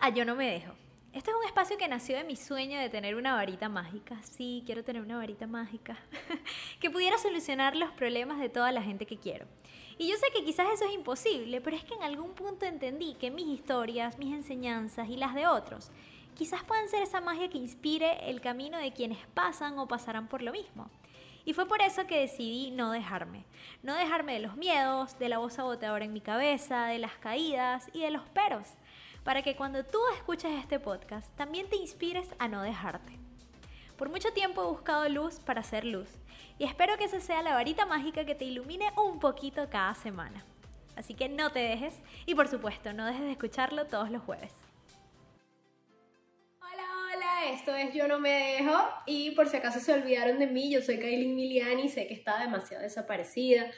a Yo no me dejo. Este es un espacio que nació de mi sueño de tener una varita mágica. Sí, quiero tener una varita mágica que pudiera solucionar los problemas de toda la gente que quiero. Y yo sé que quizás eso es imposible, pero es que en algún punto entendí que mis historias, mis enseñanzas y las de otros quizás puedan ser esa magia que inspire el camino de quienes pasan o pasarán por lo mismo. Y fue por eso que decidí no dejarme. No dejarme de los miedos, de la voz agotadora en mi cabeza, de las caídas y de los peros. Para que cuando tú escuches este podcast también te inspires a no dejarte. Por mucho tiempo he buscado luz para hacer luz. Y espero que esa sea la varita mágica que te ilumine un poquito cada semana. Así que no te dejes y por supuesto no dejes de escucharlo todos los jueves esto es Yo No Me Dejo y por si acaso se olvidaron de mí, yo soy Kailin Miliani, sé que estaba demasiado desaparecida.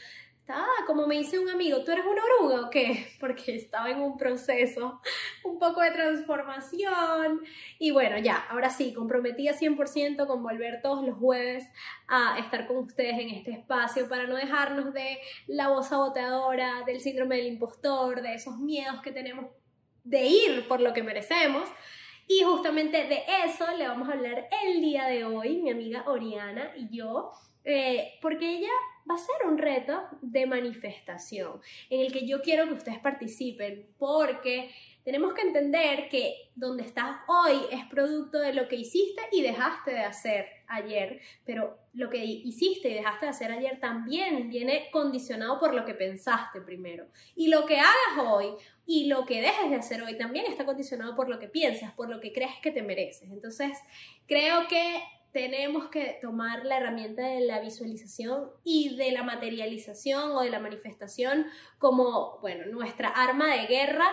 Estaba, como me dice un amigo, ¿tú eres una oruga o qué? Porque estaba en un proceso, un poco de transformación. Y bueno, ya, ahora sí, comprometida 100% con volver todos los jueves a estar con ustedes en este espacio para no dejarnos de la voz saboteadora, del síndrome del impostor, de esos miedos que tenemos de ir por lo que merecemos y justamente de eso le vamos a hablar el día de hoy, mi amiga Oriana y yo, eh, porque ella va a ser un reto de manifestación en el que yo quiero que ustedes participen, porque tenemos que entender que donde estás hoy es producto de lo que hiciste y dejaste de hacer ayer, pero lo que hiciste y dejaste de hacer ayer también viene condicionado por lo que pensaste primero. Y lo que hagas hoy y lo que dejes de hacer hoy también está condicionado por lo que piensas, por lo que crees que te mereces. Entonces, creo que tenemos que tomar la herramienta de la visualización y de la materialización o de la manifestación como, bueno, nuestra arma de guerra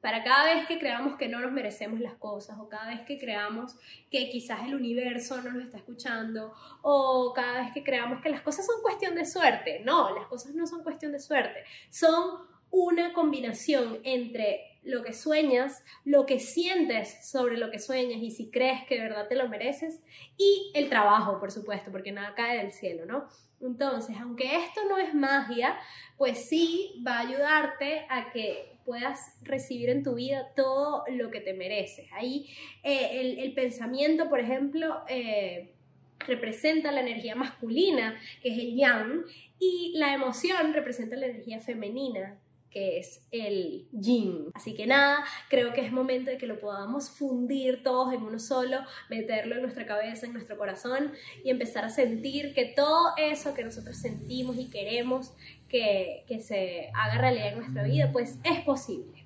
para cada vez que creamos que no nos merecemos las cosas o cada vez que creamos que quizás el universo no nos está escuchando o cada vez que creamos que las cosas son cuestión de suerte. No, las cosas no son cuestión de suerte, son una combinación entre lo que sueñas, lo que sientes sobre lo que sueñas y si crees que de verdad te lo mereces y el trabajo, por supuesto, porque nada cae del cielo, ¿no? Entonces, aunque esto no es magia, pues sí va a ayudarte a que puedas recibir en tu vida todo lo que te mereces. Ahí eh, el, pensamiento, por ejemplo, eh, representa la energía masculina, que es el yang, y la emoción representa la energía femenina, que es el yin. Así que nada, creo que es momento de que lo podamos fundir todos en uno solo, meterlo en nuestra cabeza, en nuestro corazón y empezar a sentir que todo eso que nosotros sentimos y queremos que, que se haga realidad en nuestra vida, pues es posible.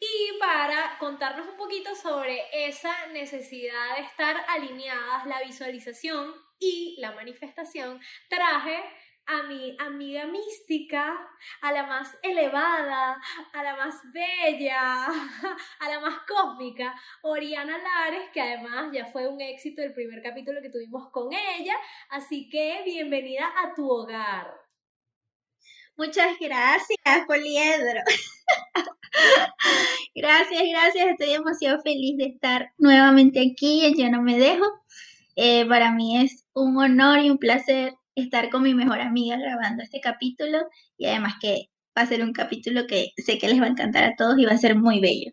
Y para contarnos un poquito sobre esa necesidad de estar alineadas, la visualización y la manifestación, traje a mi amiga mística, a la más elevada, a la más bella, a la más cósmica, Oriana Lares, que además ya fue un éxito el primer capítulo que tuvimos con ella, así que bienvenida a tu hogar. Muchas gracias, Poliedro. gracias, gracias. Estoy demasiado feliz de estar nuevamente aquí Yo No Me Dejo. Eh, para mí es un honor y un placer estar con mi mejor amiga grabando este capítulo y además que va a ser un capítulo que sé que les va a encantar a todos y va a ser muy bello.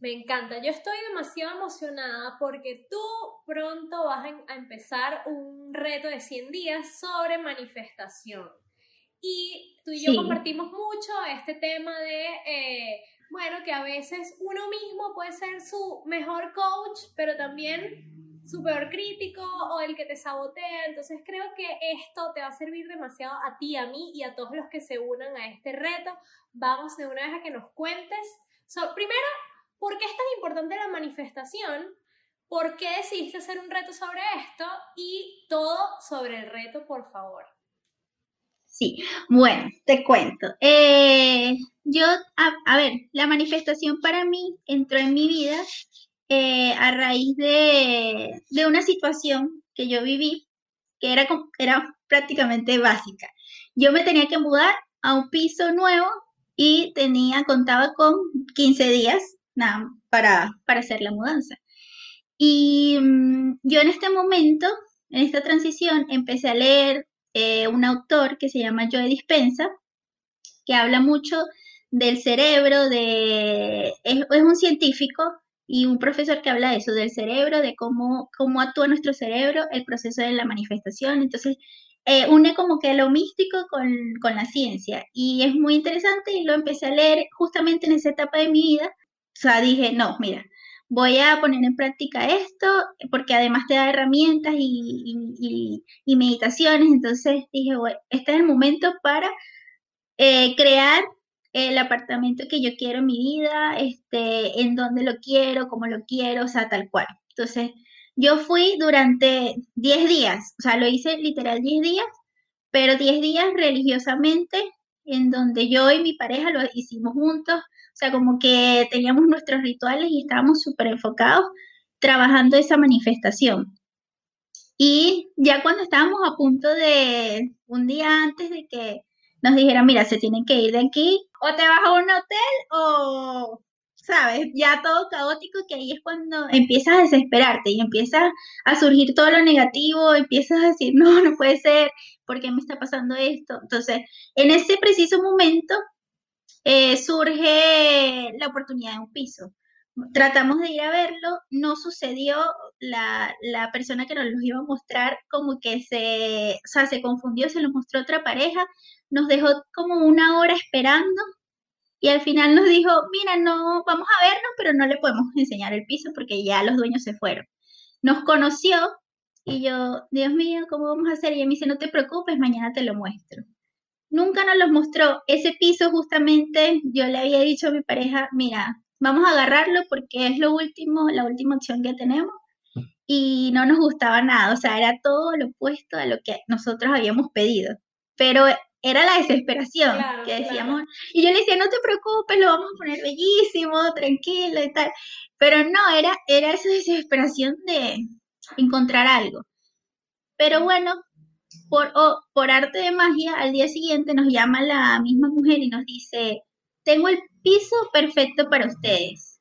Me encanta. Yo estoy demasiado emocionada porque tú pronto vas a empezar un reto de 100 días sobre manifestación. Y tú y yo compartimos mucho este tema de, eh, bueno, que a veces uno mismo puede ser su mejor coach, pero también su peor crítico o el que te sabotea. Entonces creo que esto te va a servir demasiado a ti, a mí y a todos los que se unan a este reto. Vamos de una vez a que nos cuentes. primero, ¿por qué es tan importante la manifestación? ¿Por qué decidiste hacer un reto sobre esto? Y todo sobre el reto, por favor. Sí, bueno, te cuento. Eh, yo, a, ver, la manifestación para mí entró en mi vida eh, a raíz de, una situación que yo viví que era, era prácticamente básica. Yo me tenía que mudar a un piso nuevo y tenía, contaba con 15 días para, para hacer la mudanza. Y mm, yo en este momento, en esta transición, empecé a leer eh, un autor que se llama Joe Dispensa, que habla mucho del cerebro, de, es, un científico y un profesor que habla de eso, del cerebro, de cómo, cómo actúa nuestro cerebro, el proceso de la manifestación. Entonces, eh, une como que lo místico con, con, la ciencia. Y es muy interesante y lo empecé a leer justamente en esa etapa de mi vida. Sea, dije, no, mira, voy a poner en práctica esto, porque además te da herramientas y, meditaciones, entonces dije, bueno, este es el momento para eh, crear el apartamento que yo quiero en mi vida, este, en dónde lo quiero, cómo lo quiero, o sea, tal cual. Entonces, yo fui durante 10 días, o sea, lo hice literal 10 días, pero 10 días religiosamente, en donde yo y mi pareja lo hicimos juntos, sea, como que teníamos nuestros rituales y estábamos súper enfocados trabajando esa manifestación. Y ya cuando estábamos a punto de, un día antes de que nos dijeran, mira, se tienen que ir de aquí, o te vas a un hotel o, sabes, ya todo caótico, que ahí es cuando empiezas a desesperarte y empiezas a surgir todo lo negativo, empiezas a decir, no, no puede ser, ¿por qué me está pasando esto? Entonces, en ese preciso momento eh, surge la oportunidad de un piso. Tratamos de ir a verlo, no sucedió, la, persona que nos lo iba a mostrar como que se, o sea, se confundió, se lo mostró otra pareja, nos dejó como una hora esperando y al final nos dijo, mira, no, vamos a vernos, pero no le podemos enseñar el piso porque ya los dueños se fueron. Nos conoció y yo, Dios mío, ¿cómo vamos a hacer? Y ella me dice, no te preocupes, mañana te lo muestro nunca nos los mostró. Ese piso justamente yo le había dicho a mi pareja, mira, vamos a agarrarlo porque es lo último, la última opción que tenemos y no nos gustaba nada, o sea, era todo lo opuesto a lo que nosotros habíamos pedido. Pero era la desesperación que decíamos, y yo le decía, no te preocupes, lo vamos a poner bellísimo, tranquilo y tal. Pero no, era, era esa desesperación de encontrar algo. Pero bueno, por, por arte de magia, al día siguiente nos llama la misma mujer y nos dice, tengo el piso perfecto para ustedes.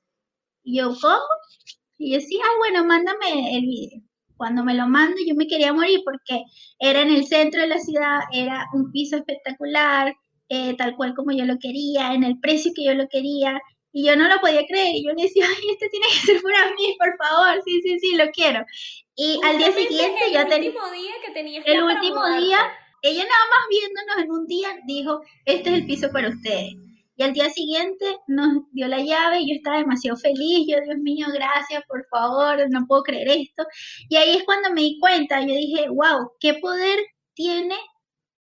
Y yo, ¿cómo? Y yo, sí, ah, bueno, mándame el video. Cuando me lo mando, yo me quería morir porque era en el centro de la ciudad, era un piso espectacular, eh, tal cual como yo lo quería, en el precio que yo lo quería. Y yo no lo podía creer. Y yo le decía, ay, este tiene que ser para mí, por favor. Sí, sí, sí, lo quiero. Y al día siguiente yo tenía... El último día que tenías El último día, ella nada más viéndonos en un día dijo, este es el piso para ustedes. Y al día siguiente nos dio la llave y yo estaba demasiado feliz. Yo, Dios mío, gracias, por favor, no puedo creer esto. Y ahí es cuando me di cuenta, yo dije, wow, qué poder tiene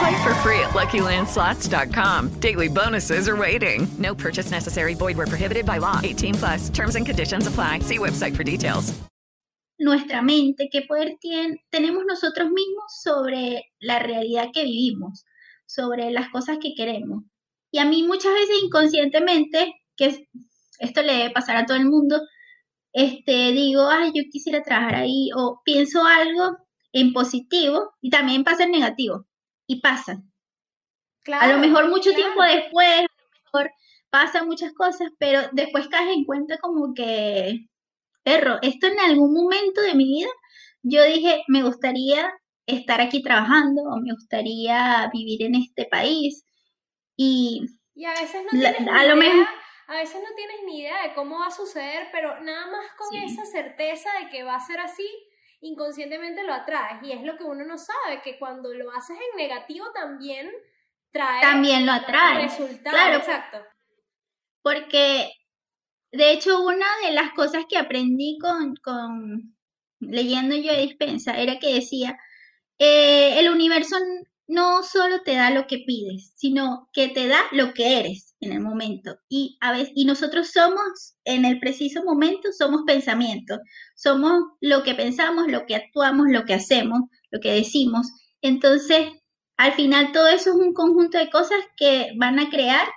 Play for free at LuckyLandSlots.com. Daily bonuses are waiting. No purchase necessary. Void where prohibited by law. 18 plus. Terms and conditions apply. See website for details. Nuestra mente, qué poder tiene, tenemos nosotros mismos sobre la realidad que vivimos, sobre las cosas que queremos. Y a mí muchas veces inconscientemente, que esto le debe pasar a todo el mundo, este, digo, ay, yo quisiera trabajar ahí, o pienso algo en positivo y también pasa en negativo y pasa. a lo mejor mucho tiempo después, a lo mejor pasan muchas cosas, pero después caes en cuenta como que, perro, esto en algún momento de mi vida, yo dije, me gustaría estar aquí trabajando o me gustaría vivir en este país. Y, y a veces no tienes a, lo mejor a veces no tienes ni idea de cómo va a suceder, pero nada más con esa certeza de que va a ser así, inconscientemente lo atraes. Y es lo que uno no sabe, que cuando lo haces en negativo también trae también lo atrae. Resultado. Claro, exacto. Porque, de hecho, una de las cosas que aprendí con, con leyendo yo de dispensa era que decía, eh, el universo no solo te da lo que pides, sino que te da lo que eres en el momento. Y, a veces, y nosotros somos, en el preciso momento, somos pensamientos. Somos lo que pensamos, lo que actuamos, lo que hacemos, lo que decimos. Entonces, al final todo eso es un conjunto de cosas que van a crear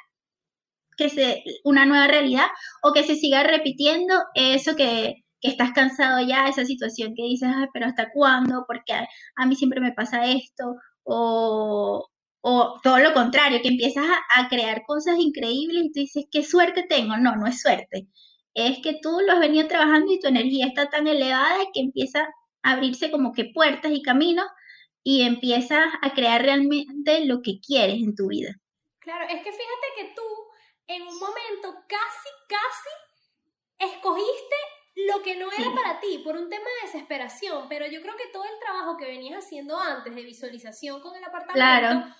que se, una nueva realidad o que se siga repitiendo eso que, que estás cansado ya, esa situación que dices, pero ¿hasta cuándo? Porque a mí siempre me pasa esto, o, o todo lo contrario, que empiezas a, crear cosas increíbles y tú dices, qué suerte tengo. No, no es suerte. Es que tú lo has venido trabajando y tu energía está tan elevada que empieza a abrirse como que puertas y caminos y empiezas a crear realmente lo que quieres en tu vida. Claro, es que fíjate que tú en un momento casi, casi escogiste lo que no era para ti por un tema de desesperación, pero yo creo que todo el trabajo que venías haciendo antes de visualización con el apartamento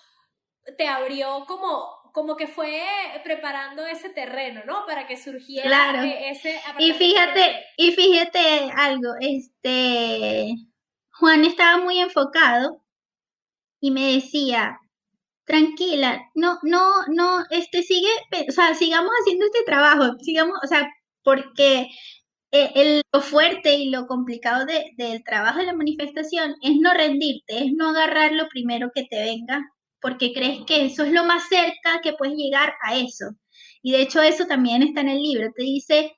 te abrió como como que fue preparando ese terreno, ¿no? Para que surgiera e-, ese Y fíjate, y fíjate algo, este Juan estaba muy enfocado y me decía, tranquila, no, no, no, este sigue, o sea, sigamos haciendo este trabajo, sigamos, o sea, porque eh, el, lo fuerte y lo complicado del trabajo de la manifestación es no rendirte, es no agarrar lo primero que te venga, porque crees que eso es lo más cerca que puedes llegar a eso. Y de hecho eso también está en el libro, te dice,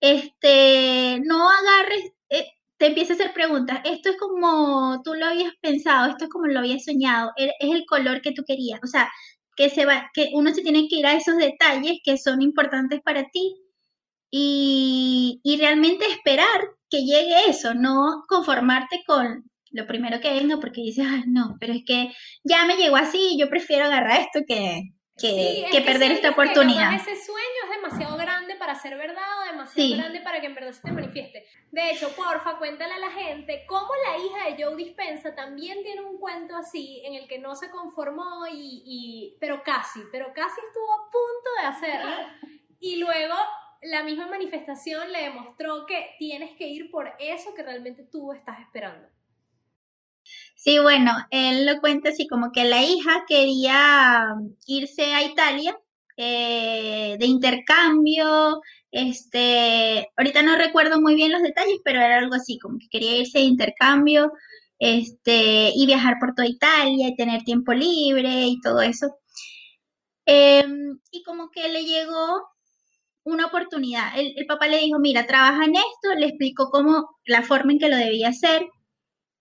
este, no agarres, eh, te empieza a hacer preguntas, esto es como tú lo habías pensado, esto es como lo habías soñado, e, es el color que tú querías, o sea, que, se va, que uno se tiene que ir a esos detalles que son importantes para ti y, realmente esperar que llegue eso, no conformarte con lo primero que venga porque dices, ay, no, pero es que ya me llegó así, yo prefiero agarrar esto que, que, perder esta oportunidad. ese sueño es demasiado grande para ser verdad o demasiado grande para que en verdad se te manifieste. De hecho, porfa, cuéntale a la gente cómo la hija de Joe Dispensa también tiene un cuento así en el que no se conformó y, y pero casi, pero casi estuvo a punto de hacerlo y luego la misma manifestación le demostró que tienes que ir por eso que realmente tú estás esperando. Sí, bueno, él lo cuenta así como que la hija quería irse a Italia eh, de intercambio, este, ahorita no recuerdo muy bien los detalles, pero era algo así, como que quería irse de intercambio, este, y viajar por toda Italia y tener tiempo libre y todo eso. Em, y como que le llegó una oportunidad. El, papá le dijo, mira, trabaja en esto, le explicó cómo, la forma en que lo debía hacer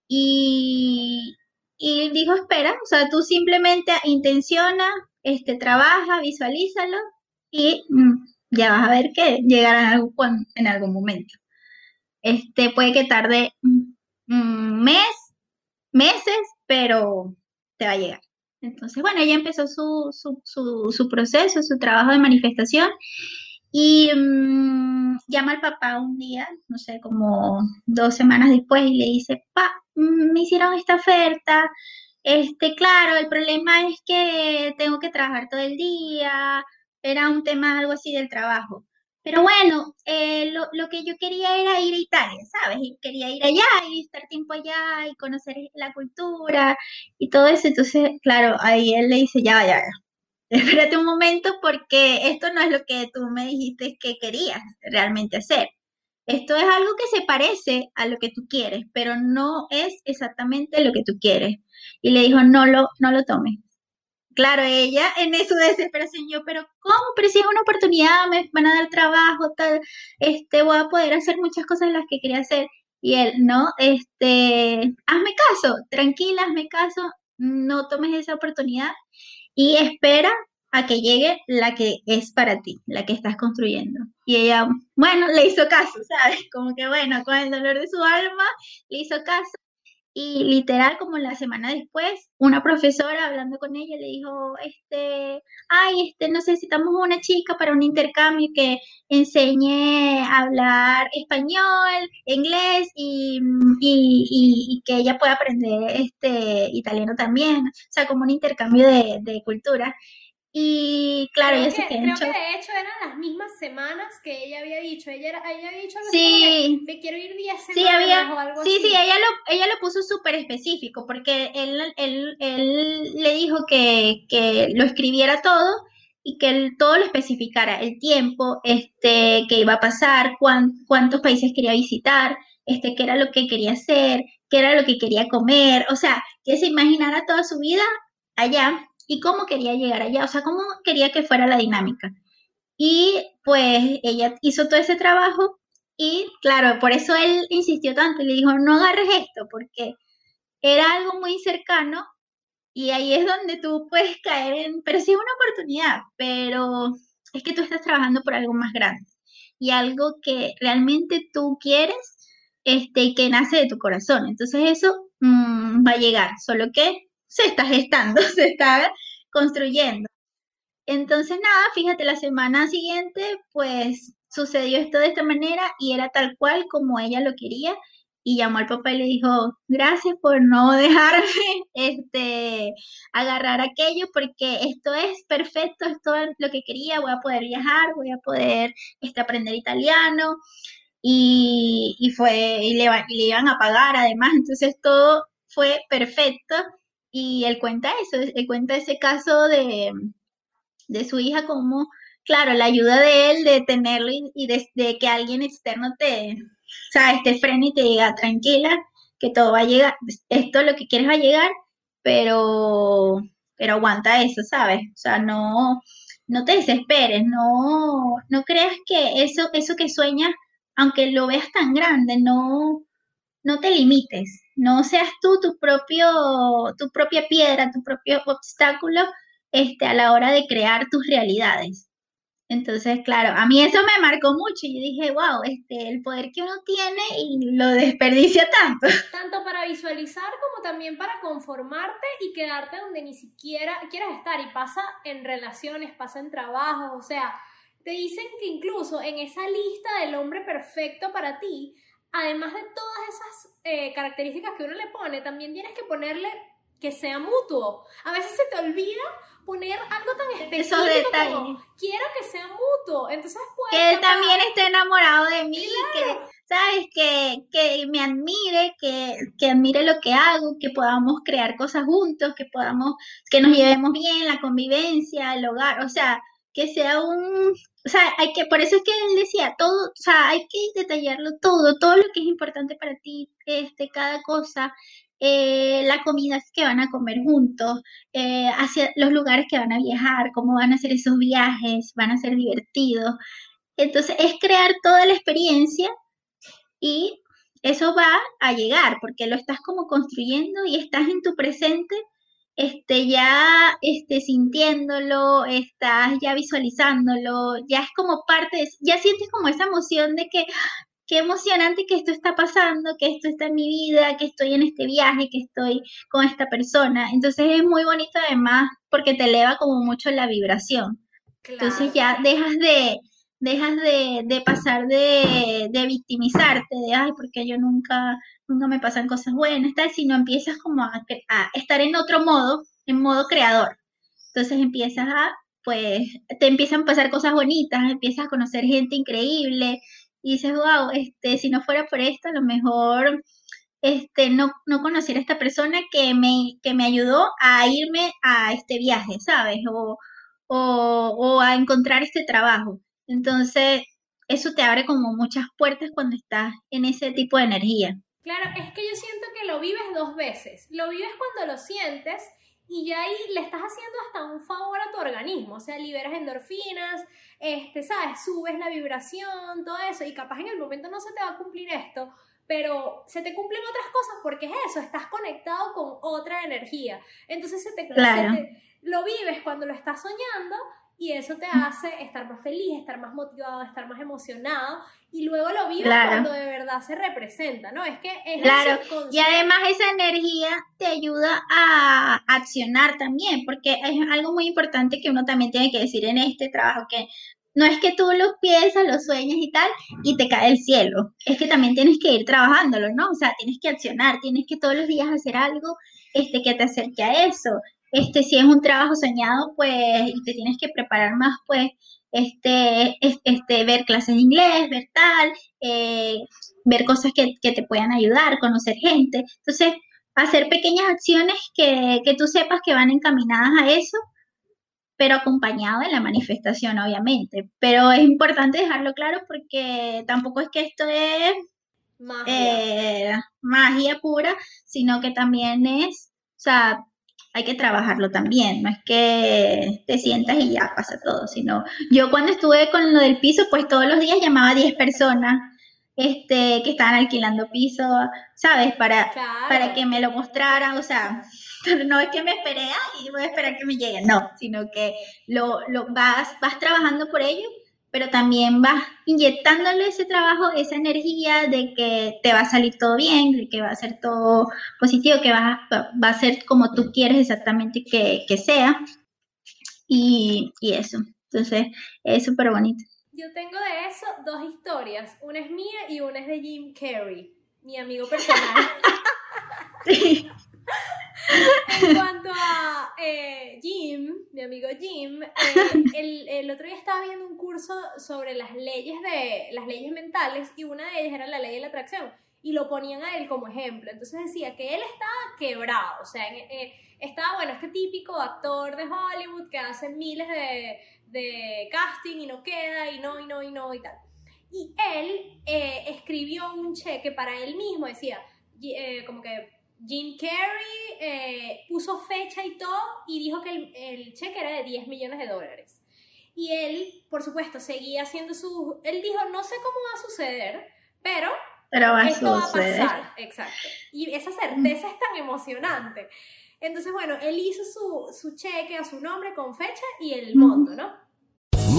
y, y dijo, espera, o sea, tú simplemente intenciona, este, trabaja, visualízalo y mm, ya vas a ver que llegará en algún, en algún momento. Este, puede que tarde un mm, mes, meses, pero te va a llegar. Entonces, bueno, ella empezó su, su, su proceso, su trabajo de manifestación y mm, llama al papá un día, no sé, como dos semanas después, y le dice, pa, mm, me hicieron esta oferta. Este, claro, el problema es que tengo que trabajar todo el día. Era un tema algo así del trabajo. Pero bueno, eh, lo, lo, que yo quería era ir a Italia, ¿sabes? Y quería ir allá y estar tiempo allá y conocer la cultura y todo eso. Entonces, claro, ahí él le dice, ya, ya, ya espérate un momento porque esto no es lo que tú me dijiste que querías realmente hacer. Esto es algo que se parece a lo que tú quieres, pero no es exactamente lo que tú quieres. Y le dijo, no lo, no lo tomes. Claro, ella en su desesperación, yo, pero ¿cómo? Pero si es una oportunidad, me van a dar trabajo, tal, este, voy a poder hacer muchas cosas las que quería hacer. Y él, no, este, hazme caso, tranquila, hazme caso, no tomes esa oportunidad y espera a que llegue la que es para ti, la que estás construyendo. Y ella, bueno, le hizo caso, ¿sabes? Como que bueno, con el dolor de su alma, le hizo caso y literal, como la semana después, una profesora hablando con ella le dijo, este, ay, este, necesitamos una chica para un intercambio que enseñe a hablar español, inglés y, y, que ella pueda aprender este italiano también, o sea, como un intercambio de, de cultura. Y claro, creo ella que, se Creo que de hecho eran las mismas semanas que ella había dicho. Ella, era, ella había dicho algo Sí. que, me quiero ir 10 semanas Sí, había, o algo sí, así. sí, ella lo, ella lo puso súper específico porque él, él, él le dijo que, que lo escribiera todo y que él todo lo especificara, el tiempo, este, que iba a pasar, cuán- cuántos países quería visitar, este, qué era lo que quería hacer, qué era lo que quería comer, o sea, que se imaginara toda su vida allá y cómo quería llegar allá, o sea, cómo quería que fuera la dinámica. Y pues ella hizo todo ese trabajo y claro, por eso él insistió tanto y le dijo, no agarres esto, porque era algo muy cercano y ahí es donde tú puedes caer en, pero sí es una oportunidad, pero es que tú estás trabajando por algo más grande y algo que realmente tú quieres este, que nace de tu corazón. Entonces eso mm, va a llegar, solo que se está gestando, se está construyendo. Entonces, nada, fíjate, la semana siguiente, pues sucedió esto de esta manera y era tal cual como ella lo quería. Y llamó al papá y le dijo, gracias por no dejarme este, agarrar aquello, porque esto es perfecto, esto es lo que quería, voy a poder viajar, voy a poder este, aprender italiano. Y, y fue, y le, iban a pagar además, entonces todo fue perfecto. Y él cuenta eso, él cuenta ese caso de, de su hija como, claro, la ayuda de él de tenerlo y, y de, que alguien externo te, sabes, te frene y te diga, tranquila, que todo va a llegar, esto lo que quieres va a llegar, pero, pero aguanta eso, ¿sabes? O sea, no, no te desesperes, no, no creas que eso, eso que sueñas, aunque lo veas tan grande, no, no te limites, no seas tú tu propio, tu propia piedra, tu propio obstáculo, este, a la hora de crear tus realidades. Entonces, claro, a mí eso me marcó mucho y yo dije, wow, este, el poder que uno tiene y lo desperdicia tanto. Tanto para visualizar como también para conformarte y quedarte donde ni siquiera quieres estar. Y pasa en relaciones, pasa en trabajos, o sea, te dicen que incluso en esa lista del hombre perfecto para ti, además de todas esas eh, características que uno le pone, también tienes que ponerle que sea mutuo. A veces se te olvida poner algo tan específico como quiero que sea mutuo. Entonces puedes Que él también esté enamorado de mí, que, ¿sabes? Que, que me admire, que, que admire lo que hago, que podamos crear cosas juntos, que podamos, que nos llevemos bien, la convivencia, el hogar, o sea, que sea un, o sea, hay que, por eso es que él decía, todo, o sea, hay que detallarlo todo, todo lo que es importante para ti, este, cada cosa, eh, la comida que van a comer juntos, eh, hacia los lugares que van a viajar, cómo van a ser esos viajes, van a ser divertidos. Entonces, es crear toda la experiencia y eso va a llegar porque lo estás como construyendo y estás en tu presente, este, ya este, sintiéndolo, estás ya visualizándolo, ya es como parte, de- ya sientes como esa emoción de que qué emocionante que esto está pasando, que esto está en mi vida, que estoy en este viaje, que estoy con esta persona. Entonces es muy bonito además porque te eleva como mucho la vibración. Entonces ya dejas de, dejas de, de pasar de, de victimizarte, de, ay, porque yo nunca, nunca me pasan cosas buenas, tal, sino empiezas como a, a estar en otro modo, en modo creador. Entonces empiezas a, pues, te empiezan a pasar cosas bonitas, empiezas a conocer gente increíble y dices, wow, este, si no fuera por esto, a lo mejor este, no, no conociera a esta persona que me, que me ayudó a irme a este viaje, ¿sabes? O, o a encontrar este trabajo. Entonces, eso te abre como muchas puertas cuando estás en ese tipo de energía. Claro, es que yo siento que lo vives dos veces. Lo vives cuando lo sientes y ya ahí le estás haciendo hasta un favor a tu organismo. O sea, liberas endorfinas, este, ¿sabes? Subes la vibración, todo eso. Y capaz en el momento no se te va a cumplir esto, pero se te cumplen otras cosas porque es eso, estás conectado con otra energía. Entonces se te, Claro. se te- lo vives cuando lo estás soñando y eso te hace estar más feliz, estar más motivado, estar más emocionado y luego lo vives Claro. cuando de verdad se representa, ¿no? Es que es Claro, y además esa energía te ayuda a accionar también, porque es algo muy importante que uno también tiene que decir en este trabajo, que no es que tú lo piensas, lo sueñas y tal, y te cae el cielo, es que también tienes que ir trabajándolo, ¿no? O sea, tienes que accionar, tienes que todos los días hacer algo este, que te acerque a eso. Este, si es un trabajo soñado, pues, y te tienes que preparar más, pues, este, es- este, ver clases de inglés, ver tal, eh, ver cosas que, que te puedan ayudar, conocer gente. Entonces, hacer pequeñas acciones que, que tú sepas que van encaminadas a eso, pero acompañado de la manifestación, obviamente. Pero es importante dejarlo claro porque tampoco es que esto es Magia. eh, magia pura, sino que también es, o sea, hay que trabajarlo también, no es que te sientas y ya pasa todo, sino yo cuando estuve con lo del piso, pues todos los días llamaba a 10 personas este, que estaban alquilando piso, ¿sabes? Para, Claro. para que me lo mostraran, o sea, no es que me esperé "Ay, y voy a esperar que me llegue, no, sino que lo, lo vas, vas trabajando por ello, pero también vas inyectándole ese trabajo, esa energía de que te va a salir todo bien, de que va a ser todo positivo, que va, a- va a ser como tú quieres exactamente que, que sea, y, y eso. Entonces, es súper bonito. Yo tengo de eso dos historias. Una es mía y una es de Jim Carrey, mi amigo personal. en cuanto a eh, Jim, mi amigo Jim, eh, el, el otro día estaba viendo un curso sobre las leyes de las leyes mentales y una de ellas era la ley de la atracción y lo ponían a él como ejemplo. Entonces decía que él estaba quebrado, o sea, eh, estaba, bueno, este típico actor de Hollywood que hace miles de, de casting y no queda y no, y no, y no, y tal. Y él eh, escribió un cheque para él mismo, decía, como que Jim Carrey eh, puso fecha y todo y dijo que el, el cheque era de 10 millones de dólares. Y él, por supuesto, seguía haciendo su... Él dijo, no sé cómo va a suceder, pero Pero va a esto va a pasar. Exacto. Y esa certeza es tan emocionante. Entonces, bueno, él hizo su, su cheque a su nombre con fecha y el monto, ¿no?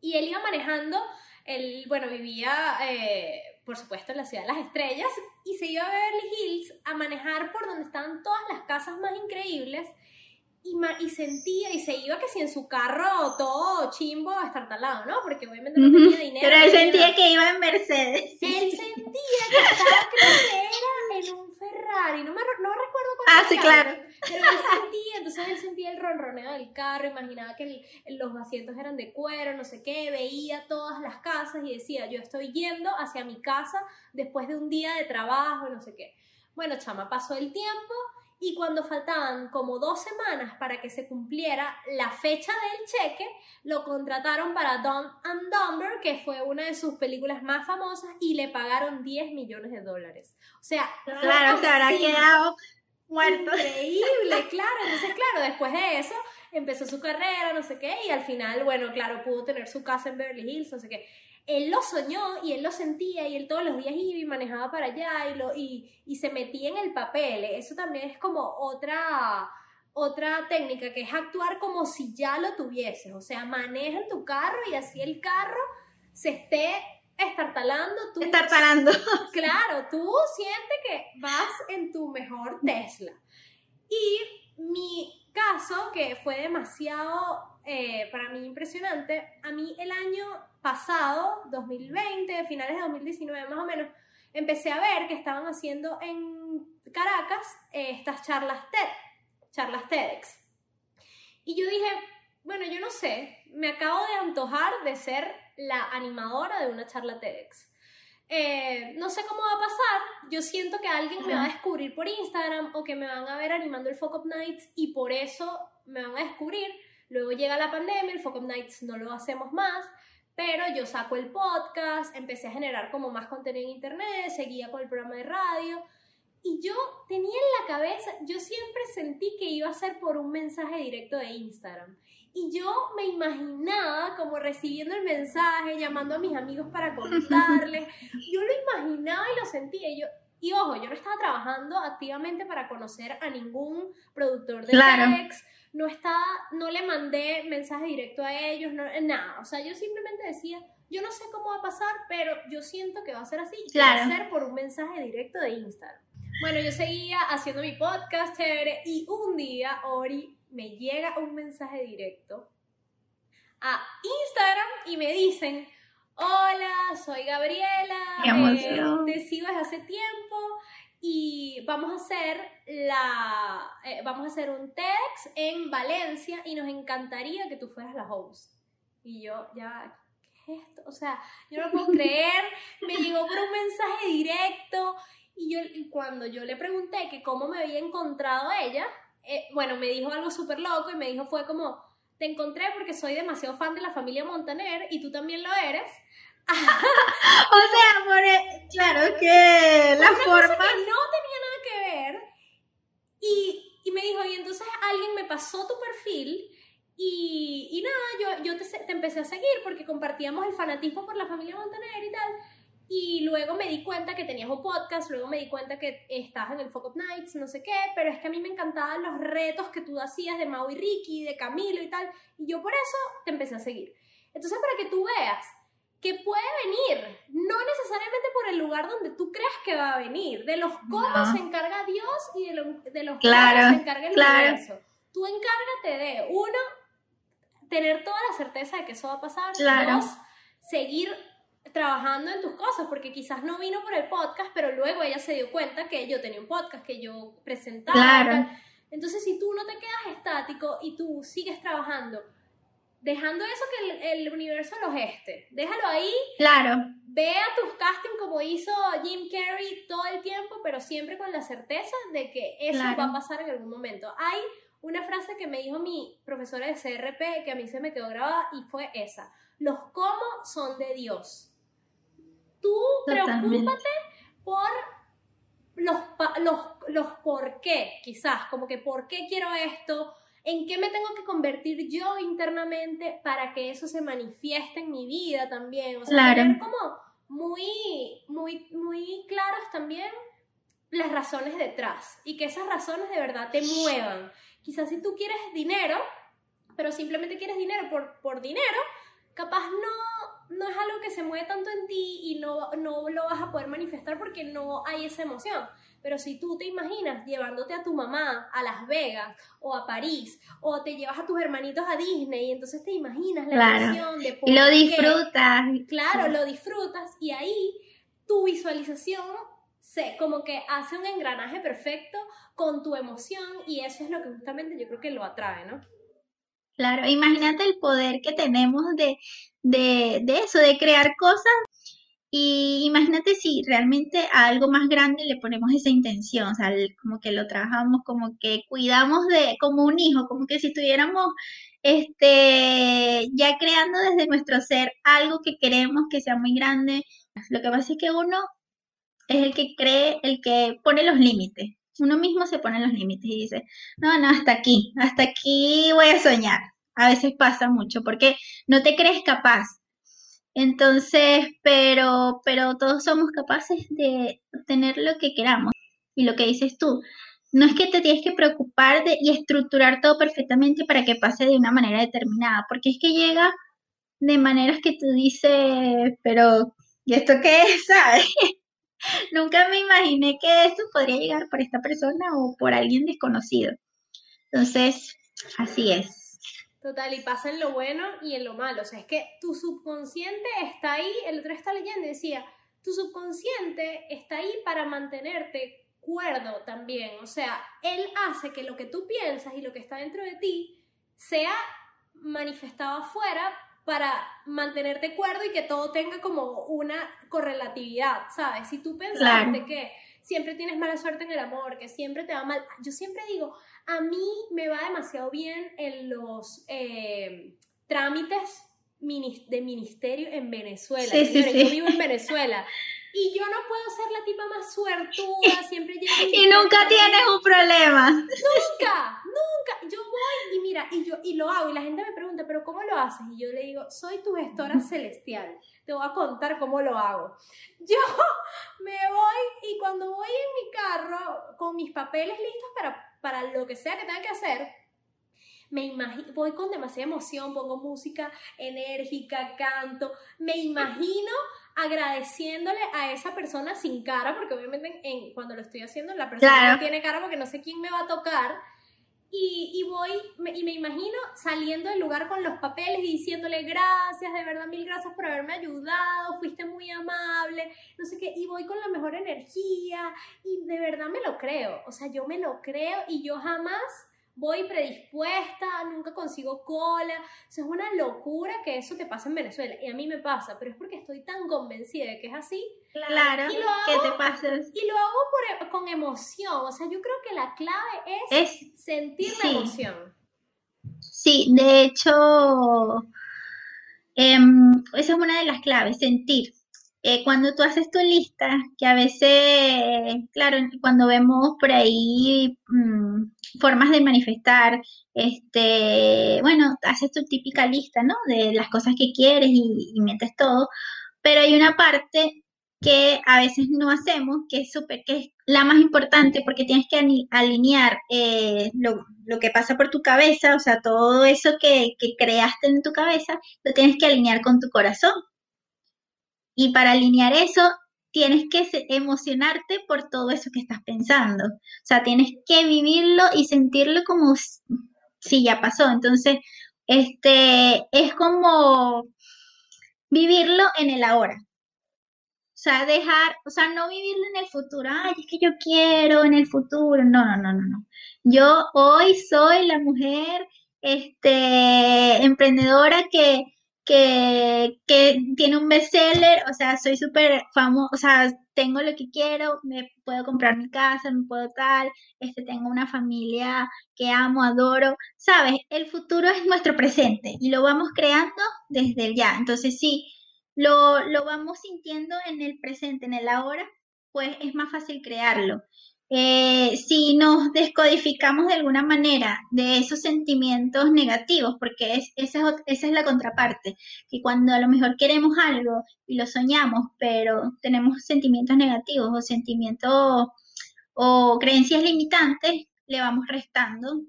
Y él iba manejando, él, bueno, vivía, eh, por supuesto, en la ciudad de las estrellas, y se iba a Beverly Hills a manejar por donde estaban todas las casas más increíbles, y, ma- y sentía, y se iba que si en su carro todo chimbo a estar talado, ¿no? Porque obviamente no tenía dinero. Pero él sentía que iba en Mercedes. Él sentía que estaba, creo que Ferrari, no, me, no recuerdo cuál Ah, sí, claro. carro, Pero él sentía, entonces él sentía el ronroneo del carro, imaginaba que el- los asientos eran de cuero, no sé qué, veía todas las casas y decía, yo estoy yendo hacia mi casa después de un día de trabajo, no sé qué. Bueno, chama, pasó el tiempo y cuando faltaban como dos semanas para que se cumpliera la fecha del cheque, lo contrataron para Dumb and Dumber, que fue una de sus películas más famosas, y le pagaron 10 millones de dólares. O sea, Claro, se habrá quedado muerto. Increíble, claro. Entonces, claro, después de eso empezó su carrera, no sé qué, y al final, bueno, claro, pudo tener su casa en Beverly Hills, no sé qué. Él lo soñó y él lo sentía y él todos los días iba y manejaba para allá y, lo, y, y se metía en el papel. Eso también es como otra, otra técnica, que es actuar como si ya lo tuvieses. O sea, maneja tu carro y así el carro se esté estartalando. Tú, Estartalando. Claro, tú sientes que vas en tu mejor Tesla. Y mi caso, que fue demasiado eh, para mí impresionante, a mí el año pasado, 2020, finales de 2019 más o menos, empecé a ver que estaban haciendo en Caracas eh, estas charlas TED, charlas TEDx. Y yo dije, bueno, yo no sé, me acabo de antojar de ser la animadora de una charla TEDx. eh, no sé cómo va a pasar, yo siento que alguien me va a descubrir por Instagram o que me van a ver animando el Fuck Up Nights y por eso me van a descubrir. Luego llega la pandemia, el Fuck Up Nights no lo hacemos más, pero yo saco el podcast, empecé a generar como más contenido en internet, seguía con el programa de radio y yo tenía en la cabeza, yo siempre sentí que iba a ser por un mensaje directo de Instagram. Y yo me imaginaba como recibiendo el mensaje, llamando a mis amigos para contarles. Yo lo imaginaba y lo sentía. Y, yo, y ojo, yo no estaba trabajando activamente para conocer a ningún productor de Claro. Tex. No, estaba, no le mandé mensaje directo a ellos, no, nada. O sea, yo simplemente decía, yo no sé cómo va a pasar, pero yo siento que va a ser así. y Claro. va a ser por un mensaje directo de Instagram. Bueno, yo seguía haciendo mi podcast chévere y un día, Ori, me llega un mensaje directo a Instagram y me dicen, hola, soy Gabriela, Qué eh, te sigo desde hace tiempo y vamos a hacer la, eh, vamos a hacer un TEDx en Valencia y nos encantaría que tú fueras la host. Y yo, ya, ¿qué es esto? O sea, yo no puedo creer, me llegó por un mensaje directo y yo y cuando yo le pregunté que cómo me había encontrado ella, eh, bueno, me dijo algo súper loco y me dijo fue como, te encontré porque soy demasiado fan de la familia Montaner y tú también lo eres. O sea, por e- claro que la Una cosa forma... que no tenía nada que ver y, y me dijo, y entonces alguien me pasó tu perfil y, y nada, yo, yo te, te empecé a seguir porque compartíamos el fanatismo por la familia Montaner y tal. Y luego me di cuenta que tenías un podcast, luego me di cuenta que estás en el Fuck Up Nights, no sé qué, pero es que a mí me encantaban los retos que tú hacías de Mau y Ricky, de Camilo y tal, y yo por eso te empecé a seguir. Entonces, para que tú veas que puede venir, no necesariamente por el lugar donde tú creas que va a venir, de los cómo No. se encarga Dios y de, lo- de los Claro, cómo se encarga el claro. universo. Tú encárgate de, uno, tener toda la certeza de que eso va a pasar, Claro. dos, seguir trabajando en tus cosas, porque quizás no vino por el podcast, pero luego ella se dio cuenta que yo tenía un podcast, que yo presentaba. Claro. Entonces, si tú no te quedas estático y tú sigues trabajando, dejando eso que el, el universo lo geste, déjalo ahí, Claro, ve a tus castings como hizo Jim Carrey todo el tiempo, pero siempre con la certeza de que eso Claro. va a pasar en algún momento. Hay una frase que me dijo mi profesora de CRP que a mí se me quedó grabada y fue esa. Los cómo son de Dios. Tú Totalmente. preocúpate por los, los, los por qué, quizás, como que por qué quiero esto, en qué me tengo que convertir yo internamente para que eso se manifieste en mi vida también. O sea, Claro. tener como muy, muy, muy claras también las razones detrás y que esas razones de verdad te muevan. Quizás si tú quieres dinero, pero simplemente quieres dinero por, por dinero, capaz no, no es algo que se mueve tanto en ti y no, no lo vas a poder manifestar porque no hay esa emoción. Pero si tú te imaginas llevándote a tu mamá a Las Vegas o a París o te llevas a tus hermanitos a Disney y entonces te imaginas la Claro. emoción de y lo disfrutas. Claro, lo disfrutas y ahí tu visualización se como que hace un engranaje perfecto con tu emoción y eso es lo que justamente yo creo que lo atrae, ¿no? Claro, imagínate el poder que tenemos de, de, de eso, de crear cosas. Y imagínate si realmente a algo más grande le ponemos esa intención, o sea, como que lo trabajamos, como que cuidamos de, como un hijo, como que si estuviéramos este, ya creando desde nuestro ser algo que queremos que sea muy grande. Lo que pasa es que uno es el que cree, el que pone los límites. Uno mismo se pone los límites y dice, no, no, hasta aquí, hasta aquí voy a soñar. A veces pasa mucho porque no te crees capaz. Entonces, pero, pero todos somos capaces de tener lo que queramos. Y lo que dices tú, no es que te tienes que preocupar de, y estructurar todo perfectamente para que pase de una manera determinada, porque es que llega de maneras que tú dices, pero ¿y esto qué es? ¿Sabes? Nunca me imaginé que esto podría llegar por esta persona o por alguien desconocido. Entonces, así es. Total, y pasa en lo bueno y en lo malo. O sea, es que tu subconsciente está ahí, el otro está leyendo y decía, tu subconsciente está ahí para mantenerte cuerdo también. O sea, él hace que lo que tú piensas y lo que está dentro de ti sea manifestado afuera para mantenerte cuerdo y que todo tenga como una correlatividad, ¿sabes? Si tú pensaste que siempre tienes mala suerte en el amor, que siempre te va mal, yo siempre digo, a mí me va demasiado bien en los eh, trámites de ministerio en Venezuela. Sí, sí, sí. Yo vivo en Venezuela. Y yo no puedo ser la tipa más suertuda, siempre llego. y nunca tienes un problema. Nunca, nunca. Yo voy y mira, y yo y lo hago y la gente me pregunta, "¿Pero cómo lo haces?" Y yo le digo, "Soy tu gestora celestial. Te voy a contar cómo lo hago." Yo me voy y cuando voy en mi carro con mis papeles listos para para lo que sea que tenga que hacer, me imagino, voy con demasiada emoción, pongo música enérgica, canto, me imagino agradeciéndole a esa persona sin cara, porque obviamente en, cuando lo estoy haciendo la persona no tiene cara porque no sé quién me va a tocar. Y, y voy y me imagino saliendo del lugar con los papeles y diciéndole gracias, de verdad mil gracias por haberme ayudado, fuiste muy amable, no sé qué, y voy con la mejor energía y de verdad me lo creo, o sea, yo me lo creo y yo jamás voy predispuesta, nunca consigo cola. O sea, es una locura que eso te pasa en Venezuela. Y a mí me pasa, pero es porque estoy tan convencida de que es así. Claro, y lo hago, que te pases. Y lo hago por, con emoción. O sea, yo creo que la clave es, sentir la emoción. Sí, de hecho, em, esa es una de las claves, sentir. Eh, cuando tú haces tu lista, que a veces, claro, cuando vemos por ahí mm, formas de manifestar, este, bueno, haces tu típica lista, ¿no? De las cosas que quieres y, metes todo, pero hay una parte que a veces no hacemos, que es súper, que es la más importante porque tienes que alinear eh, lo, que pasa por tu cabeza, o sea, todo eso que, que creaste en tu cabeza, lo tienes que alinear con tu corazón. Y para alinear eso, tienes que emocionarte por todo eso que estás pensando. O sea, tienes que vivirlo y sentirlo como si ya pasó. Entonces, este es como vivirlo en el ahora. O sea, dejar, o sea, no vivirlo en el futuro. Ay, es que yo quiero en el futuro. No, no, no, no, no. Yo hoy soy la mujer este emprendedora que que, tiene un bestseller, o sea, soy súper famosa, o sea, tengo lo que quiero, me puedo comprar mi casa, me puedo tal, este, tengo una familia que amo, adoro, ¿sabes? El futuro es nuestro presente y lo vamos creando desde el ya. Entonces, sí, lo, lo vamos sintiendo en el presente, en el ahora, pues es más fácil crearlo. Eh, si nos descodificamos de alguna manera de esos sentimientos negativos, porque es, esa, es, la contraparte, que cuando a lo mejor queremos algo y lo soñamos, pero tenemos sentimientos negativos o sentimientos o creencias limitantes, le vamos restando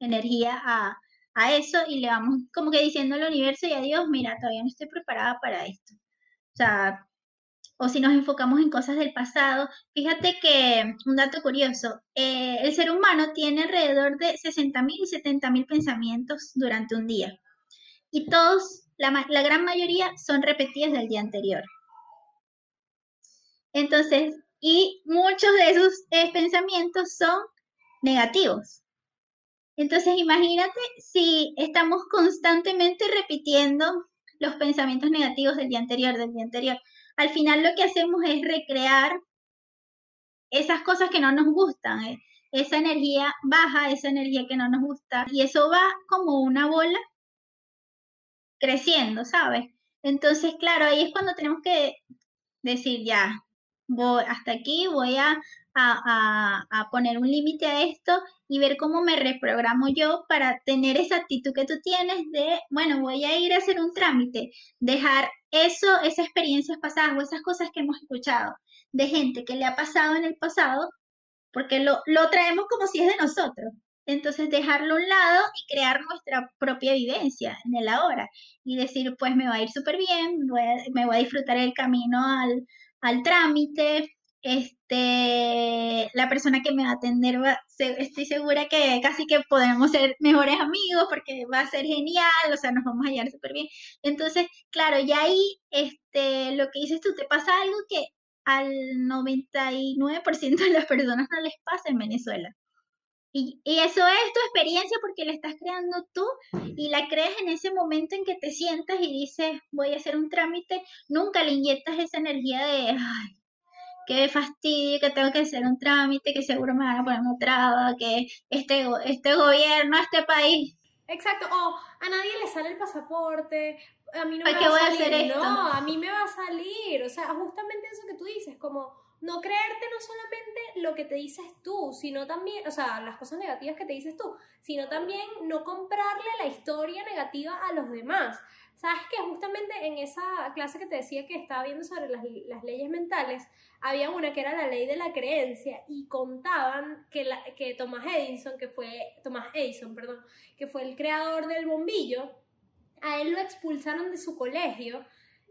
energía a, a eso y le vamos como que diciendo al universo y a Dios, mira, todavía no estoy preparada para esto. O sea, o si nos enfocamos en cosas del pasado, fíjate que un dato curioso, eh, el ser humano tiene alrededor de 60.000 y 70.000 pensamientos durante un día y todos, la, gran mayoría son repetidos del día anterior. Entonces, y muchos de esos eh, pensamientos son negativos. Entonces, imagínate si estamos constantemente repitiendo los pensamientos negativos del día anterior, del día anterior al final lo que hacemos es recrear esas cosas que no nos gustan, eh, esa energía baja, esa energía que no nos gusta, y eso va como una bola creciendo, ¿sabes? Entonces, claro, ahí es cuando tenemos que decir, ya, voy hasta aquí, voy a, a poner un límite a esto y ver cómo me reprogramo yo para tener esa actitud que tú tienes de, bueno, voy a ir a hacer un trámite, dejar eso, esas experiencias pasadas o esas cosas que hemos escuchado de gente que le ha pasado en el pasado, porque lo, lo traemos como si es de nosotros. Entonces dejarlo a un lado y crear nuestra propia vivencia en el ahora y decir, pues me va a ir súper bien, me voy a disfrutar el camino al, al trámite, este, la persona que me va a atender, estoy segura que casi que podemos ser mejores amigos porque va a ser genial, o sea, nos vamos a hallar súper bien. Entonces, claro, ya ahí, este, lo que dices tú, te pasa algo que al 99% de las personas no les pasa en Venezuela. Y, y, eso es tu experiencia porque la estás creando tú y la creas en ese momento en que te sientas y dices, voy a hacer un trámite, nunca le inyectas esa energía de, qué fastidio, que tengo que hacer un trámite, que seguro me van a poner una traba, que este, este gobierno, este país. Exacto, o a nadie le sale el pasaporte, a mí no me va a salir, no, a mí me va a salir, o sea, justamente eso que tú dices, como no creerte no solamente lo que te dices tú, sino también, o sea, las cosas negativas que te dices tú, sino también no comprarle la historia negativa a los demás. Sabes que justamente en esa clase que te decía que estaba viendo sobre las, leyes mentales, había una que era la ley de la creencia y contaban que, la, que Thomas Edison, que fue, Thomas Edison, perdón, que fue el creador del bombillo, a él lo expulsaron de su colegio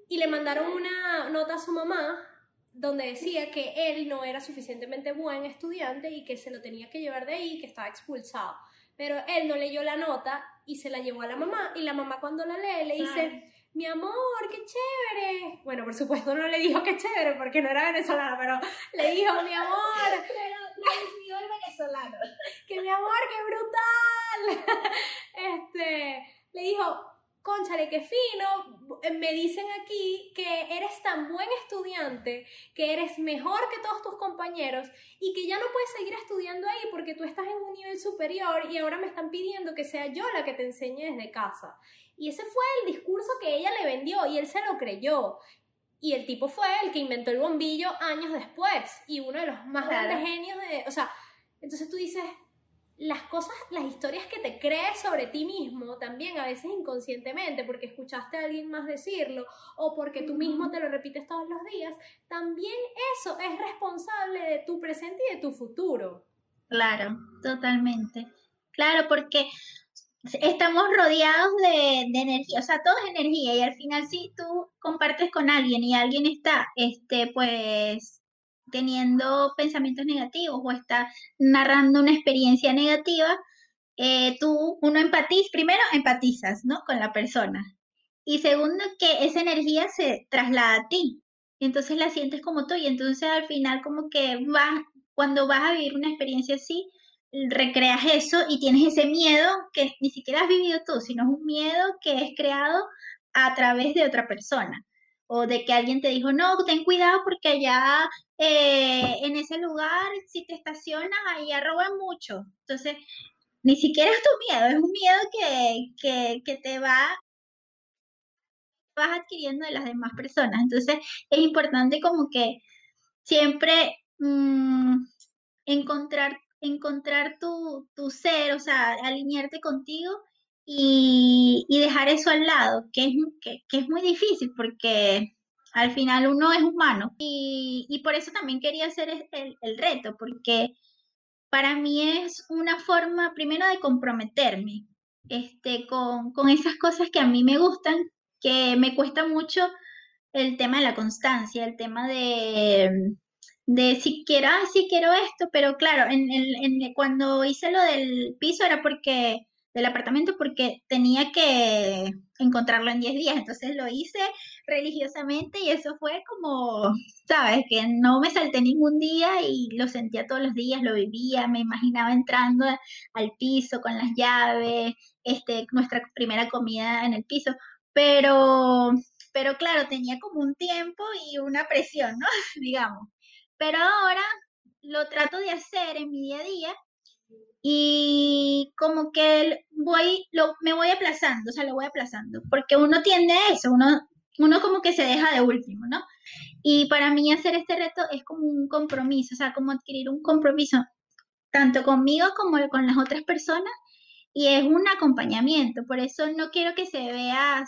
y le mandaron una nota a su mamá donde decía que él no era suficientemente buen estudiante y que se lo tenía que llevar de ahí y que estaba expulsado. Pero él no leyó la nota y se la llevó a la mamá y la mamá cuando la lee le dice, mi amor, qué chévere. Bueno, por supuesto no le dijo qué chévere porque no era venezolana, pero le dijo, mi amor. Pero el venezolano. Que mi amor, qué brutal. Este, le dijo, conchale, qué fino, eh, me dicen aquí que eres tan buen estudiante, que eres mejor que todos tus compañeros y que ya no puedes seguir estudiando ahí porque tú estás en un nivel superior y ahora me están pidiendo que sea yo la que te enseñe desde casa. Y ese fue el discurso que ella le vendió y él se lo creyó. Y el tipo fue el que inventó el bombillo años después y uno de los más grandes genios de... O sea, entonces tú dices, las cosas, las historias que te crees sobre ti mismo, también a veces inconscientemente, porque escuchaste a alguien más decirlo o porque tú mismo te lo repites todos los días, también eso es responsable de tu presente y de tu futuro. Claro, totalmente. Claro, porque estamos rodeados de, de, energía, o sea, todo es energía y al final si tú compartes con alguien y alguien está, este, pues teniendo pensamientos negativos o está narrando una experiencia negativa, eh, tú, uno empatiza, primero empatizas, ¿no? Con la persona. Y segundo, que esa energía se traslada a ti. Entonces la sientes como tú y entonces al final como que vas, cuando vas a vivir una experiencia así, recreas eso y tienes ese miedo que ni siquiera has vivido tú, sino es un miedo que es creado a través de otra persona o de que alguien te dijo, no, ten cuidado porque allá eh, en ese lugar, si te estacionas, allá roban mucho. Entonces, ni siquiera es tu miedo, es un miedo que, que, te va vas adquiriendo de las demás personas. Entonces, es importante como que siempre mm, encontrar, encontrar tu, tu, ser, o sea, alinearte contigo y, dejar eso al lado, que es, que, es muy difícil porque al final uno es humano. Y, por eso también quería hacer el, el, reto, porque para mí es una forma primero de comprometerme este, con, con esas cosas que a mí me gustan, que me cuesta mucho el tema de la constancia, el tema de, de si quiero, ah, quiero esto, pero claro, en, en, cuando hice lo del piso era porque del apartamento porque tenía que encontrarlo en 10 días, entonces lo hice religiosamente y eso fue como, sabes, que no me salté ningún día y lo sentía todos los días, lo vivía, me imaginaba entrando al piso con las llaves, este, nuestra primera comida en el piso, pero, pero claro, tenía como un tiempo y una presión, ¿no? Digamos. Pero ahora lo trato de hacer en mi día a día y como que voy, lo, me voy aplazando, o sea, lo voy aplazando, porque uno tiende a eso, uno, uno como que se deja de último, ¿no? Y para mí hacer este reto es como un compromiso, o sea, como adquirir un compromiso tanto conmigo como con las otras personas y es un acompañamiento, por eso no quiero que se vea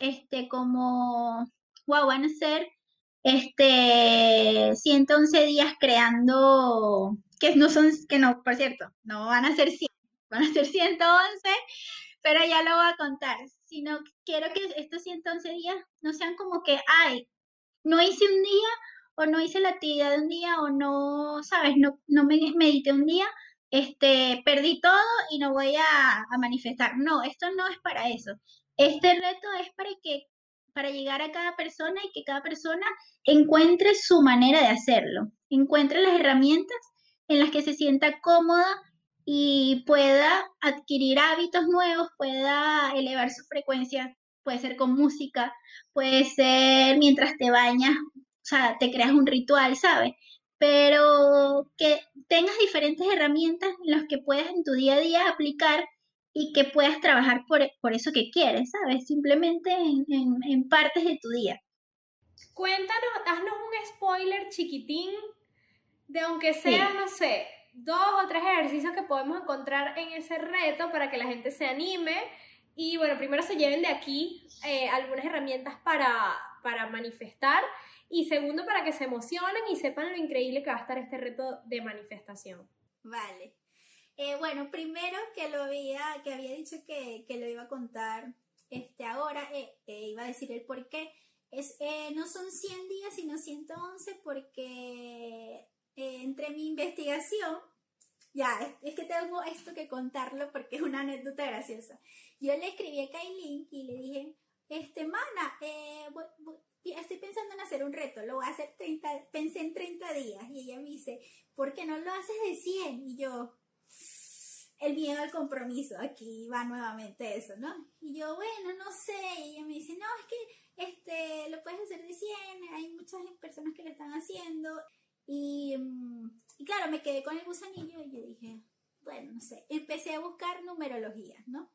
este como, wow, van a ser este 111 días creando que no son, que no, por cierto, no van a ser 100, van a ser 111, pero ya lo voy a contar, sino quiero que estos 111 días no sean como que, ay, no hice un día o no hice la actividad de un día o no, sabes, no, no me medité un día, este, perdí todo y no voy a, a manifestar. No, esto no es para eso. Este reto es para que para llegar a cada persona y que cada persona encuentre su manera de hacerlo, encuentre las herramientas en las que se sienta cómoda y pueda adquirir hábitos nuevos, pueda elevar su frecuencia, puede ser con música, puede ser mientras te bañas, o sea, te creas un ritual, ¿sabes? Pero que tengas diferentes herramientas en las que puedas en tu día a día aplicar y que puedas trabajar por, por eso que quieres, ¿sabes? Simplemente en, en partes de tu día. Cuéntanos, haznos un spoiler chiquitín de aunque sea, no sé, dos o tres ejercicios que podemos encontrar en ese reto para que la gente se anime y bueno, primero se lleven de aquí eh, algunas herramientas para, para manifestar y segundo para que se emocionen y sepan lo increíble que va a estar este reto de manifestación. Vale. Eh, bueno, primero que lo había, que había dicho que, que lo iba a contar este, ahora, eh, iba a decir el por qué. Es, no son 100 días, sino 111 porque eh, entre mi investigación, ya, es, que tengo esto que contarlo porque es una anécdota graciosa. Yo le escribí a Kailin y le dije, este, mana, eh, estoy pensando en hacer un reto, lo voy a hacer 30, pensé en 30 días. Y ella me dice, ¿por qué no lo haces de 100? Y yo, el miedo al compromiso, aquí va nuevamente eso, ¿no? Y yo, bueno, no sé, y ella me dice, no, es que este, lo puedes hacer de 100, hay muchas personas que lo están haciendo. Mm, y, claro, me quedé con el gusanillo y yo dije, bueno, no sé, empecé a buscar numerología, ¿no?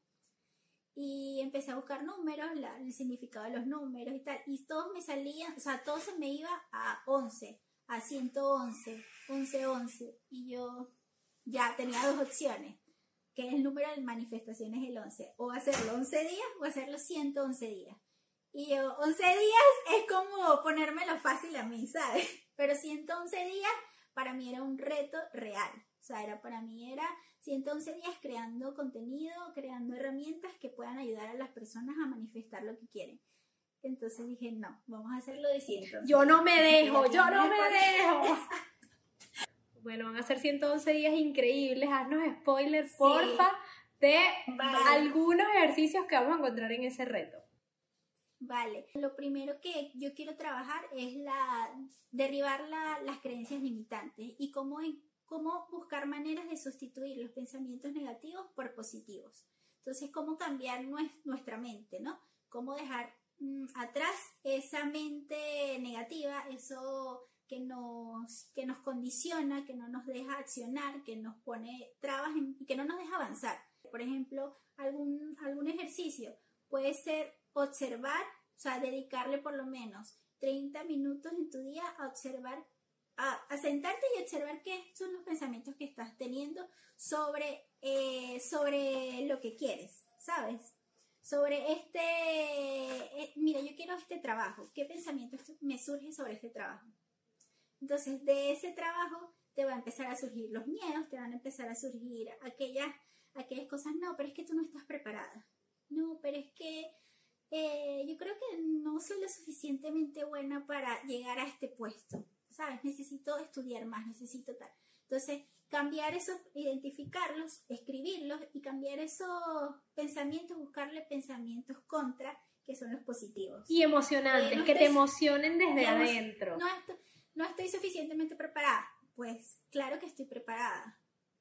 Y empecé a buscar números, el significado de los números y tal, y todos me salían, o sea, todo se me iba a 11, a 111, 11, 11, y yo ya tenía dos opciones, que es el número de manifestaciones el 11, o hacerlo 11 días o hacerlo 111 días. Y yo, 11 días es como ponérmelo fácil a mí, ¿sabes? Pero 111 días para mí era un reto real. O sea, era, para mí era 111 días creando contenido, creando herramientas que puedan ayudar a las personas a manifestar lo que quieren. Entonces dije, no, vamos a hacerlo de 111. Yo no me dejo, yo no me dejo. bueno, van a ser 111 días increíbles. Haznos spoilers, porfa, de algunos ejercicios que vamos a encontrar en ese reto. Vale, lo primero que yo quiero trabajar es la derribar las creencias limitantes y cómo, cómo buscar maneras de sustituir los pensamientos negativos por positivos. Entonces, cómo cambiar nuestra mente, ¿no? Cómo dejar mm, atrás esa mente negativa, eso que nos, que nos condiciona, que no nos deja accionar, que nos pone trabas y que no nos deja avanzar. Por ejemplo, algún, algún ejercicio puede ser observar, o sea, dedicarle por lo menos 30 minutos en tu día a observar, a, sentarte y observar qué son los pensamientos que estás teniendo sobre, eh, sobre lo que quieres, ¿sabes? Sobre este, eh, mira, yo quiero este trabajo, ¿qué pensamientos me surgen sobre este trabajo? Entonces, de ese trabajo te va a empezar a surgir los miedos, te van a empezar a surgir aquellas, aquellas cosas, no, pero es que tú no estás preparada. No, pero es que eh, yo creo que no soy lo suficientemente buena para llegar a este puesto, ¿sabes? Necesito estudiar más, necesito tal. Entonces, cambiar eso, identificarlos, escribirlos y cambiar esos pensamientos, buscarle pensamientos contra, que son los positivos. Y emocionantes, eh, que te emocionen desde adentro. No, no estoy suficientemente preparada. Pues claro que estoy preparada.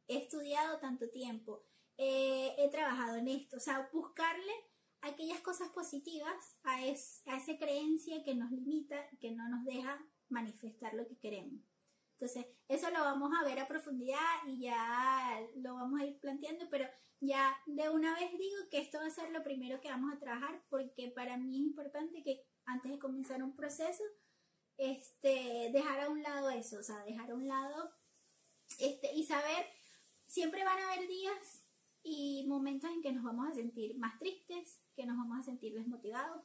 He estudiado tanto tiempo, eh, he trabajado en esto, o sea, buscarle aquellas cosas positivas a, es, a esa creencia que nos limita, que no nos deja manifestar lo que queremos. Entonces, eso lo vamos a ver a profundidad y ya lo vamos a ir planteando, pero ya de una vez digo que esto va a ser lo primero que vamos a trabajar porque para mí es importante que antes de comenzar un proceso, este, dejar a un lado eso, o sea, dejar a un lado este, y saber, siempre van a haber días y momentos en que nos vamos a sentir más tristes, que nos vamos a sentir desmotivados,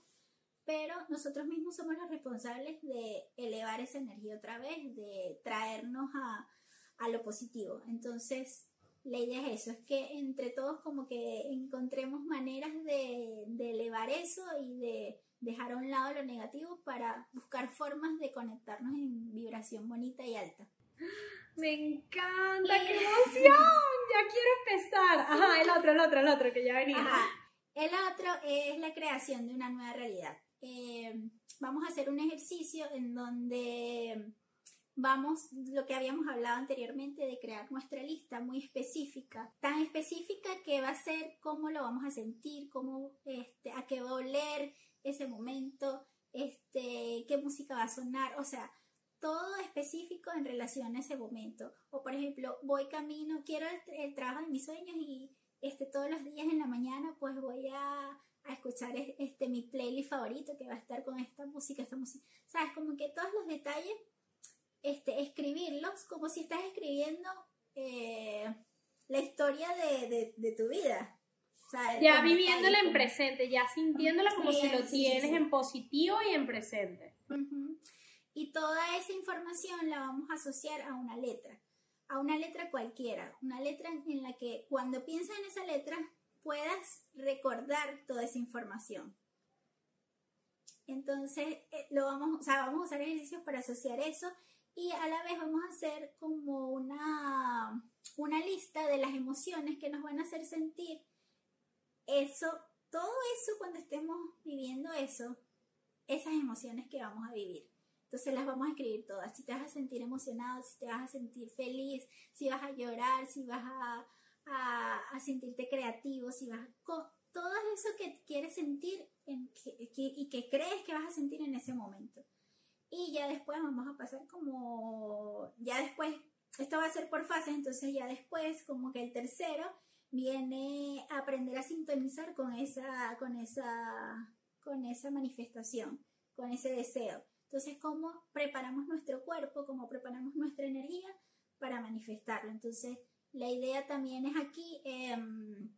pero nosotros mismos somos los responsables de elevar esa energía otra vez, de traernos a, a lo positivo. Entonces, la idea es eso, es que entre todos como que encontremos maneras de, de elevar eso y de dejar a un lado lo negativo para buscar formas de conectarnos en vibración bonita y alta. Me encanta, qué emoción. Ya quiero empezar. Ajá, el otro, el otro, el otro que ya venía. Ajá. El otro es la creación de una nueva realidad. Eh, vamos a hacer un ejercicio en donde vamos, lo que habíamos hablado anteriormente de crear nuestra lista muy específica, tan específica que va a ser cómo lo vamos a sentir, cómo, este, a qué va a oler ese momento, este, qué música va a sonar, o sea, todo específico en relación a ese momento. O por ejemplo, voy camino, quiero el, trabajo de mis sueños y este, todos los días en la mañana pues voy a, a, escuchar este, mi playlist favorito que va a estar con esta música, esta música. ¿Sabes? Como que todos los detalles este, escribirlos como si estás escribiendo eh, la historia de, de, tu vida. Ya viviéndola en presente, ya sintiéndola como si lo tienes en positivo y en presente. Y toda esa información la vamos a asociar a una letra, a una letra cualquiera, una letra en la que cuando piensas en esa letra puedas recordar toda esa información. Entonces, eh, lo vamos, o sea, vamos a usar ejercicios para asociar eso y a la vez vamos a hacer como una, una lista de las emociones que nos van a hacer sentir eso, todo eso cuando estemos viviendo eso, esas emociones que vamos a vivir. Entonces las vamos a escribir todas. Si te vas a sentir emocionado, si te vas a sentir feliz, si vas a llorar, si vas a, a, sentirte creativo, si vas a... Todo eso que quieres sentir y que crees que vas a sentir en ese momento. Y ya después vamos a pasar como, ya después, esto va a ser por fases, entonces ya después como que el tercero viene a aprender a sintonizar con esa, con esa, con esa manifestación, con ese deseo. Entonces, cómo preparamos nuestro cuerpo, cómo preparamos nuestra energía para manifestarlo. Entonces, la idea también es aquí, em,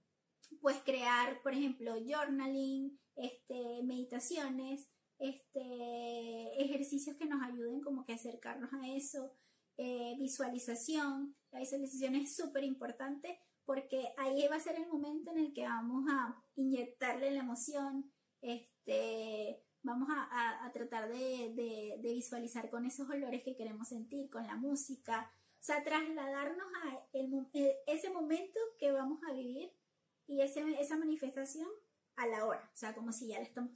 pues crear, por ejemplo, journaling, este, meditaciones, este, ejercicios que nos ayuden como que acercarnos a eso, eh, visualización. La visualización es súper importante porque ahí va a ser el momento en el que vamos a inyectarle la emoción, este, vamos a, tratar de, visualizar con esos olores que queremos sentir, con la música, o sea, trasladarnos a eh, ese momento que vamos a vivir y ese, esa manifestación a la hora, o sea, como si ya la estamos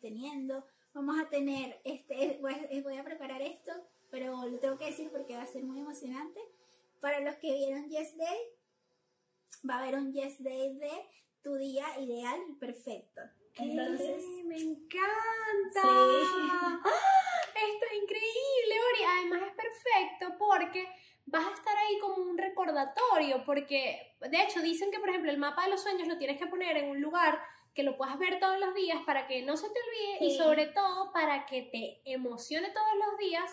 teniendo, vamos a tener, este, voy a preparar esto, pero lo tengo que decir porque va a ser muy emocionante. Para los que vieron Yes Day, va a haber un Yes Day de tu día ideal y perfecto. Entonces, me encanta. ¡Ah! Esto es increíble, Ori. Además es perfecto porque vas a estar ahí como un recordatorio, porque de hecho dicen que, por ejemplo, el mapa de los sueños lo tienes que poner en un lugar que lo puedas ver todos los días para que no se te olvide y sobre todo para que te emocione todos los días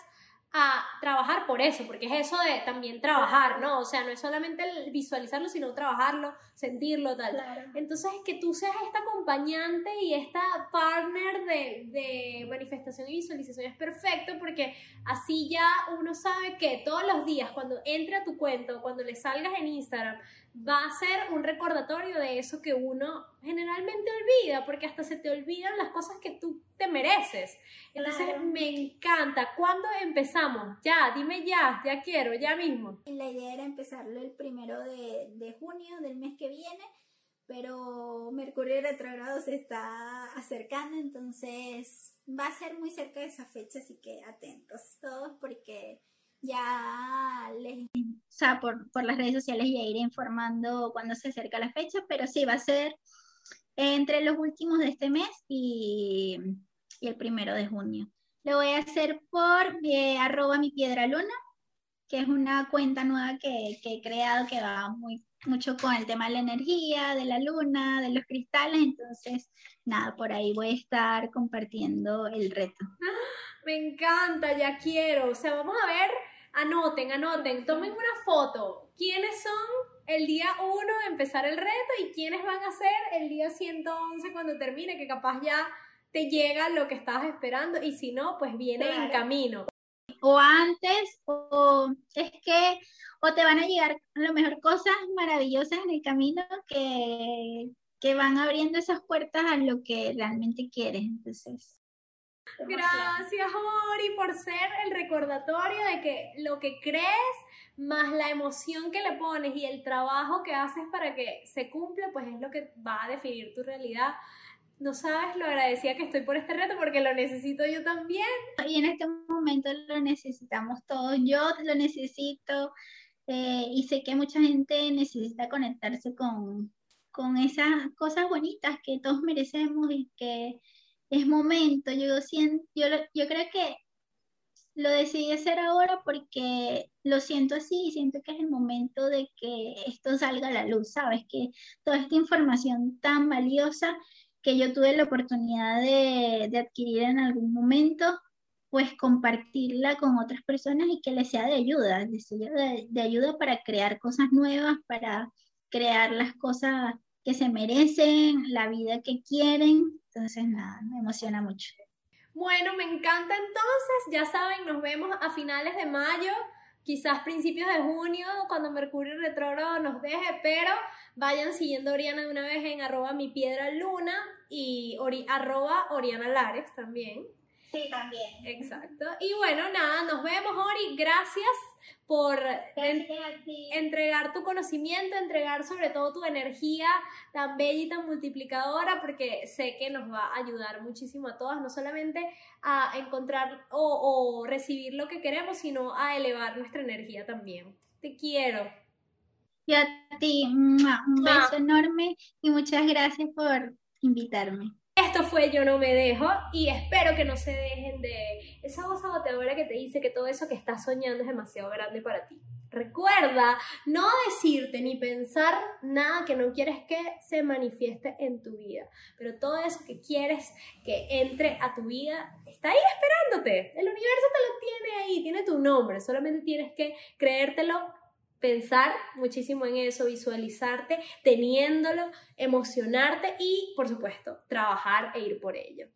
a trabajar por eso, porque es eso de también trabajar, ¿no? O sea, no es solamente el visualizarlo, sino trabajarlo, sentirlo, tal. Entonces, que tú seas esta acompañante y esta partner de, de manifestación y visualización es perfecto, porque así ya uno sabe que todos los días, cuando entre a tu cuento, cuando le salgas en Instagram, va a ser un recordatorio de eso que uno generalmente olvida, porque hasta se te olvidan las cosas que tú te mereces. Entonces me encanta. ¿Cuándo empezamos? Ya, dime ya, ya quiero, ya mismo. La idea era empezarlo el primero de, de junio del mes que viene, pero Mercurio retrogrado se está acercando, entonces va a ser muy cerca de esa fecha, así que atentos todos porque ya les o sea, por, por, las redes sociales ya iré informando cuando se acerca la fecha, pero sí, va a ser entre los últimos de este mes y, el primero de junio. Lo voy a hacer por eh, arroba mi piedra luna, que es una cuenta nueva que, que, he creado que va muy, mucho con el tema de la energía, de la luna, de los cristales, entonces nada, por ahí voy a estar compartiendo el reto. Me encanta, ya quiero, o sea, vamos a ver Anoten, anoten, tomen una foto. ¿Quiénes son el día 1 de empezar el reto y quiénes van a ser el día 111 cuando termine? Que capaz ya te llega lo que estabas esperando y si no, pues viene en camino. O antes, o es que, o te van a llegar a lo mejor cosas maravillosas en el camino que, que van abriendo esas puertas a lo que realmente quieres. Entonces, Gracias, Ori, por ser el recordatorio de que lo que crees, más la emoción que le pones y el trabajo que haces para que se cumpla, pues es lo que va a definir tu realidad. no sabes lo agradecida que estoy por este reto porque lo necesito yo también. Y en este momento lo necesitamos todos. Yo lo necesito eh, y sé que mucha gente necesita conectarse con, con esas cosas bonitas que todos merecemos y que es momento. Yo, siento, yo, yo creo que lo decidí hacer ahora porque lo siento así y siento que es el momento de que esto salga a la luz, ¿sabes? Que toda esta información tan valiosa que yo tuve la oportunidad de, de adquirir en algún momento, pues compartirla con otras personas y que les sea de ayuda, de, de ayuda para crear cosas nuevas, para crear las cosas que se merecen, la vida que quieren. Entonces, nada, me emociona mucho. Bueno, me encanta entonces, ya saben, nos vemos a finales de mayo, quizás principios de junio, cuando Mercurio retrógrado nos deje, pero vayan siguiendo a Oriana de una vez en arroba mi piedra luna y arroba Oriana Lares también. Sí, también. Exacto. Y bueno, nada, nos vemos, Ori. Gracias por entregar tu conocimiento, entregar sobre todo tu energía tan bella y tan multiplicadora, porque sé que nos va a ayudar muchísimo a todas, no solamente a encontrar o, o recibir lo que queremos, sino a elevar nuestra energía también. Te quiero. Y a ti, un beso enorme y muchas gracias por invitarme. Esto fue Yo no me dejo y espero que no se dejen de esa voz agoteadora que te dice que todo eso que estás soñando es demasiado grande para ti. Recuerda no decirte ni pensar nada que no quieres que se manifieste en tu vida, pero todo eso que quieres que entre a tu vida está ahí esperándote. El universo te lo tiene ahí, tiene tu nombre, solamente tienes que creértelo pensar muchísimo en eso, visualizarte, teniéndolo, emocionarte y, por supuesto, trabajar e ir por ello.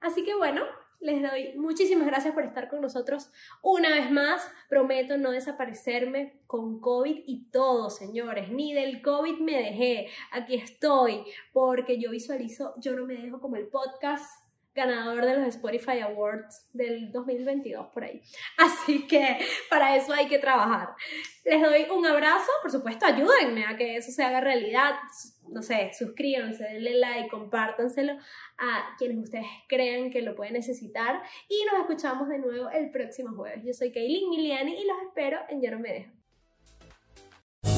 Así que bueno, les doy muchísimas gracias por estar con nosotros una vez más. Prometo no desaparecerme con COVID y todo, señores. Ni del COVID me dejé. Aquí estoy porque yo visualizo, yo no me dejo como el podcast ganador de los Spotify Awards del 2022 por ahí. Así que para eso hay que trabajar. Les doy un abrazo, por supuesto, ayúdenme a que eso se haga realidad. No sé, suscríbanse, denle like, compártanselo a quienes ustedes crean que lo pueden necesitar y nos escuchamos de nuevo el próximo jueves. Yo soy Kaylin Miliani y los espero en Yo no me dejo.